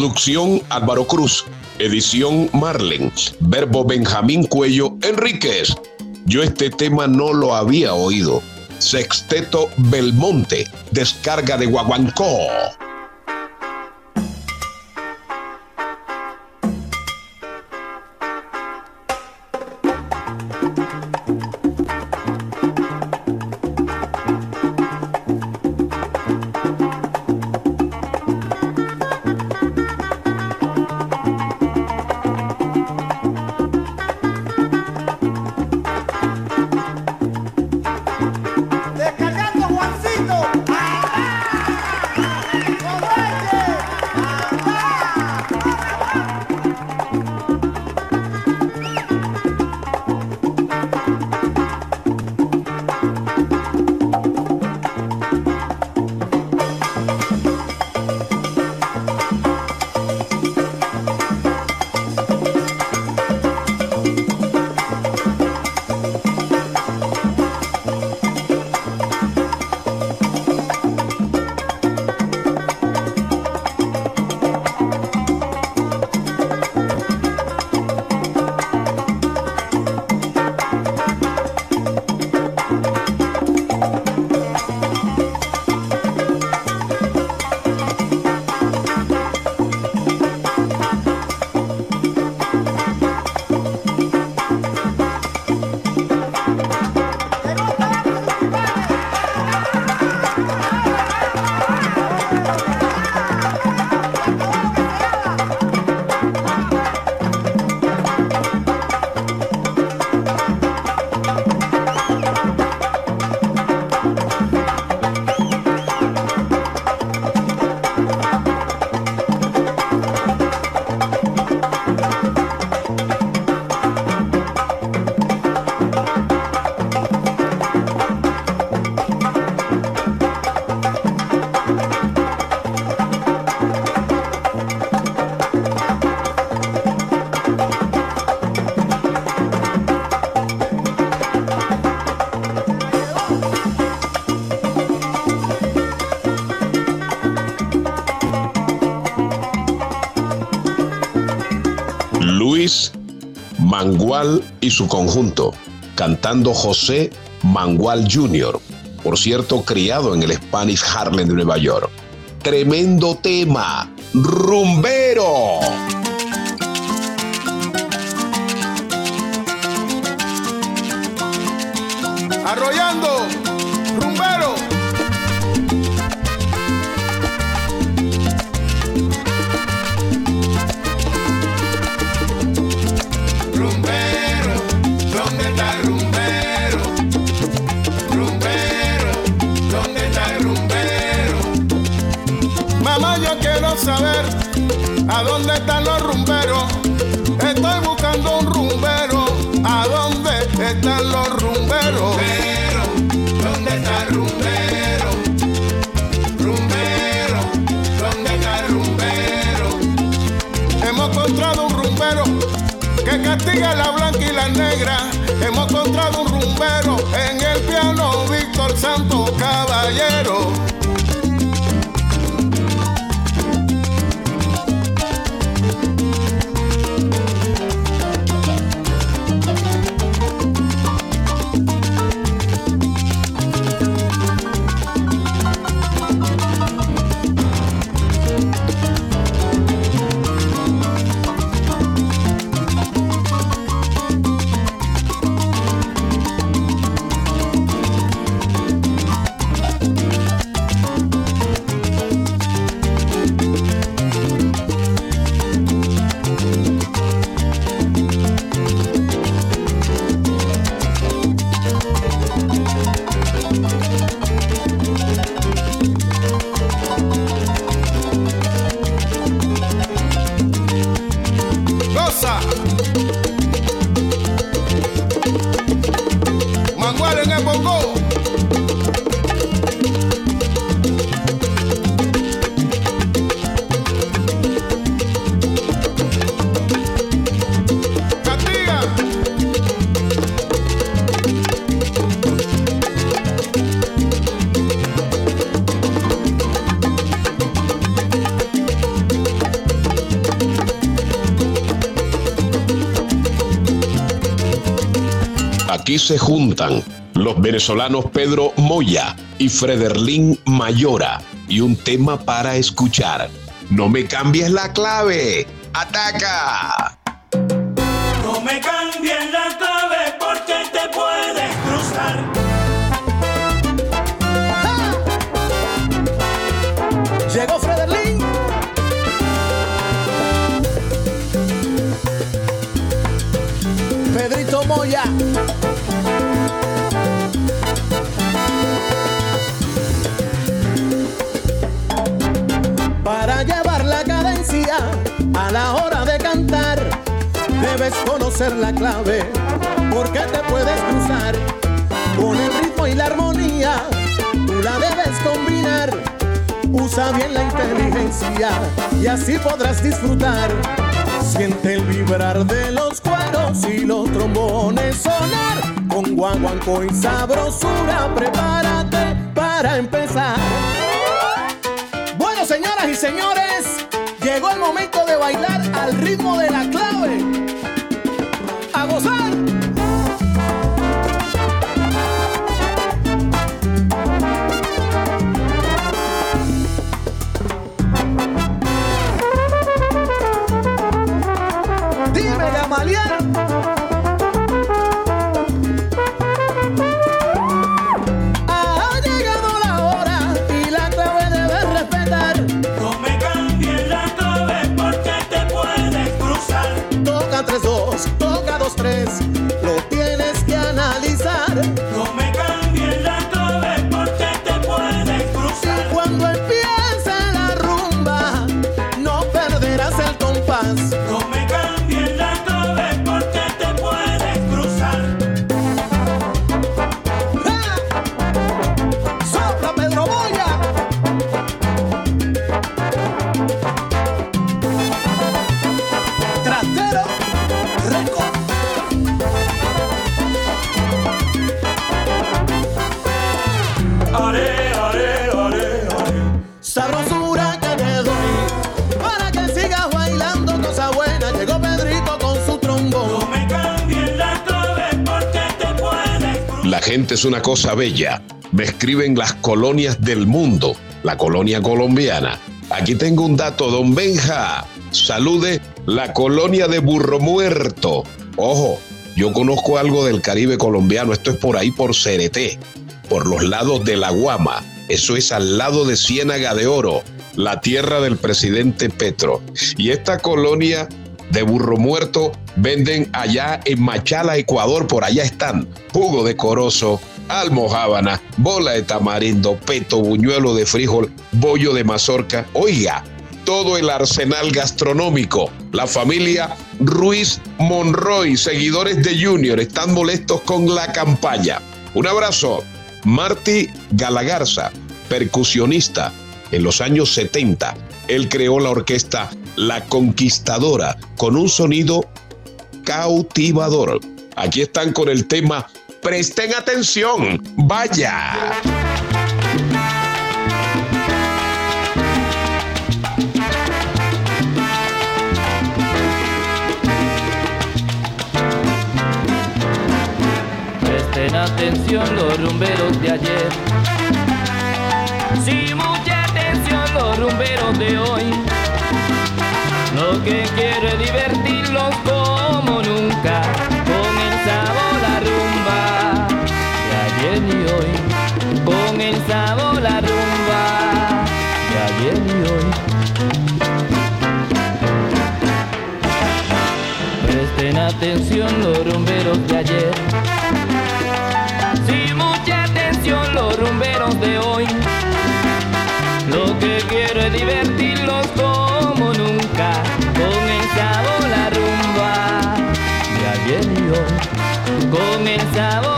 Producción Álvaro Cruz. Edición Marlen. Verbo Benjamín Cuello Enríquez. Yo este tema no lo había oído. Sexteto Belmonte. Descarga de Guaguancó. Luis Mangual y su conjunto, cantando José Mangual Jr., por cierto, criado en el Spanish Harlem de Nueva York. Tremendo tema, rumbero. Arrollando. Castiga la blanca y la negra. Hemos encontrado un rumbero en el piano Víctor Santo Caballero. Aquí se juntan los venezolanos Pedro Moya y Frederlin Mayora y un tema para escuchar. No me cambies la clave. ¡Ataca! No me cambies la clave porque te puedes cruzar. Llegó Frederlin. Pedrito Moya. A la hora de cantar, debes conocer la clave, porque te puedes cruzar con el ritmo y la armonía. Tú la debes combinar. Usa bien la inteligencia y así podrás disfrutar. Siente el vibrar de los cueros y los trombones sonar. Con guaguanco y sabrosura, prepárate para empezar. Bueno, señoras y señores, llegó el momento de bailar al ritmo de la clave. Es una cosa bella. Me escriben las colonias del mundo, la colonia colombiana. Aquí tengo un dato, don Benja. Salude la colonia de Burro Muerto. Ojo, yo conozco algo del Caribe colombiano. Esto es por ahí, por Cereté, por los lados de la Guama. Eso es al lado de Ciénaga de Oro, la tierra del presidente Petro. Y esta colonia de burro muerto venden allá en Machala, Ecuador, por allá están. Jugo de corozo, almojábana, bola de tamarindo, peto, buñuelo de frijol, bollo de mazorca. Oiga, todo el arsenal gastronómico. La familia Ruiz Monroy, seguidores de Junior, están molestos con la campaña. Un abrazo. Marty Galagarza, percusionista en los años 70. Él creó la orquesta La Conquistadora con un sonido cautivador. Aquí están con el tema Presten atención, vaya. Presten atención los rumberos de ayer. Sí, mucha atención los rumberos de hoy. Que quiero es divertirlos como y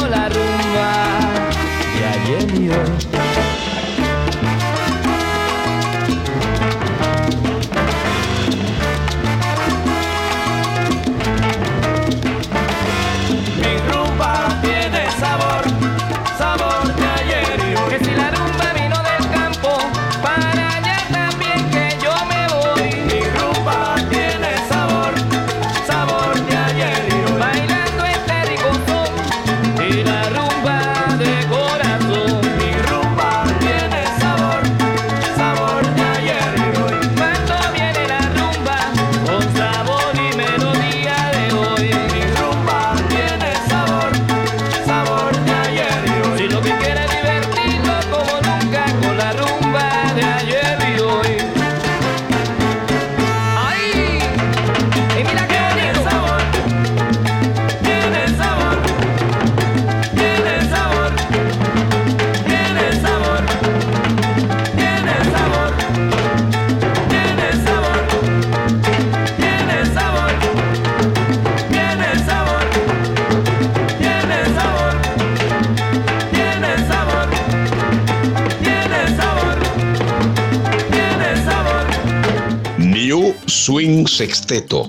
New Swing Sexteto.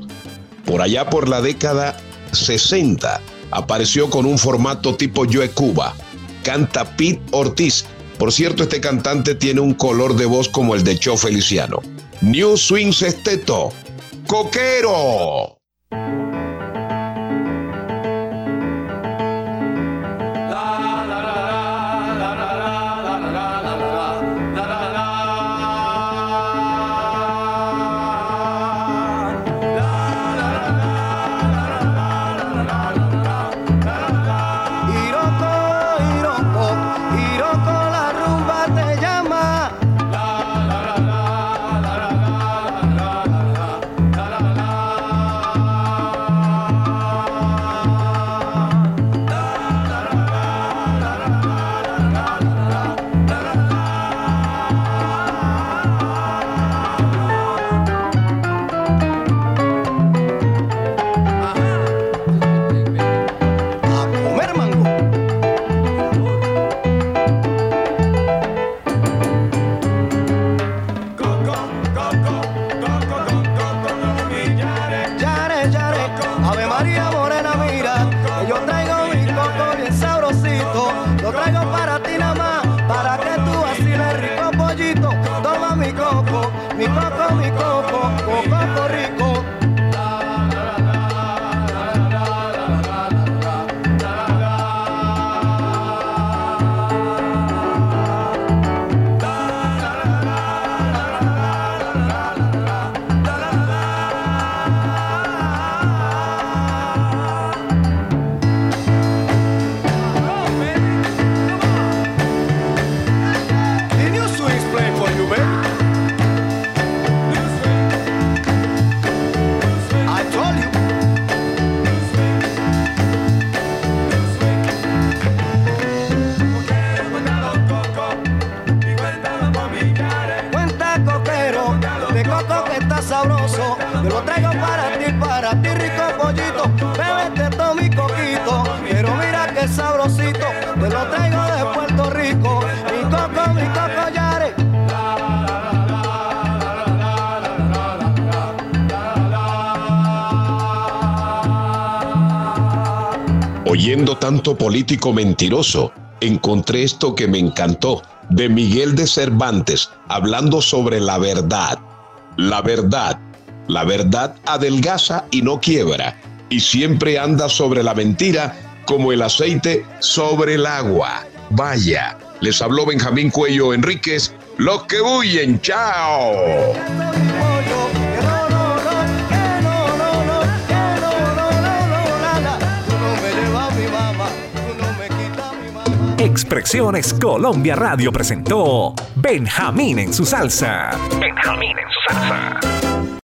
Por allá por la década 60 apareció con un formato tipo Joe Cuba. Canta Pete Ortiz. Por cierto, este cantante tiene un color de voz como el de Cho Feliciano. New Swing Sexteto. Coquero. Oyendo tanto político mentiroso, encontré esto que me encantó, de Miguel de Cervantes, hablando sobre la verdad. La verdad, la verdad adelgaza y no quiebra, y siempre anda sobre la mentira como el aceite sobre el agua. Vaya, les habló Benjamín Cuello Enríquez, los que huyen, chao. Expresiones Colombia Radio presentó Benjamín en su salsa. Benjamín en su salsa.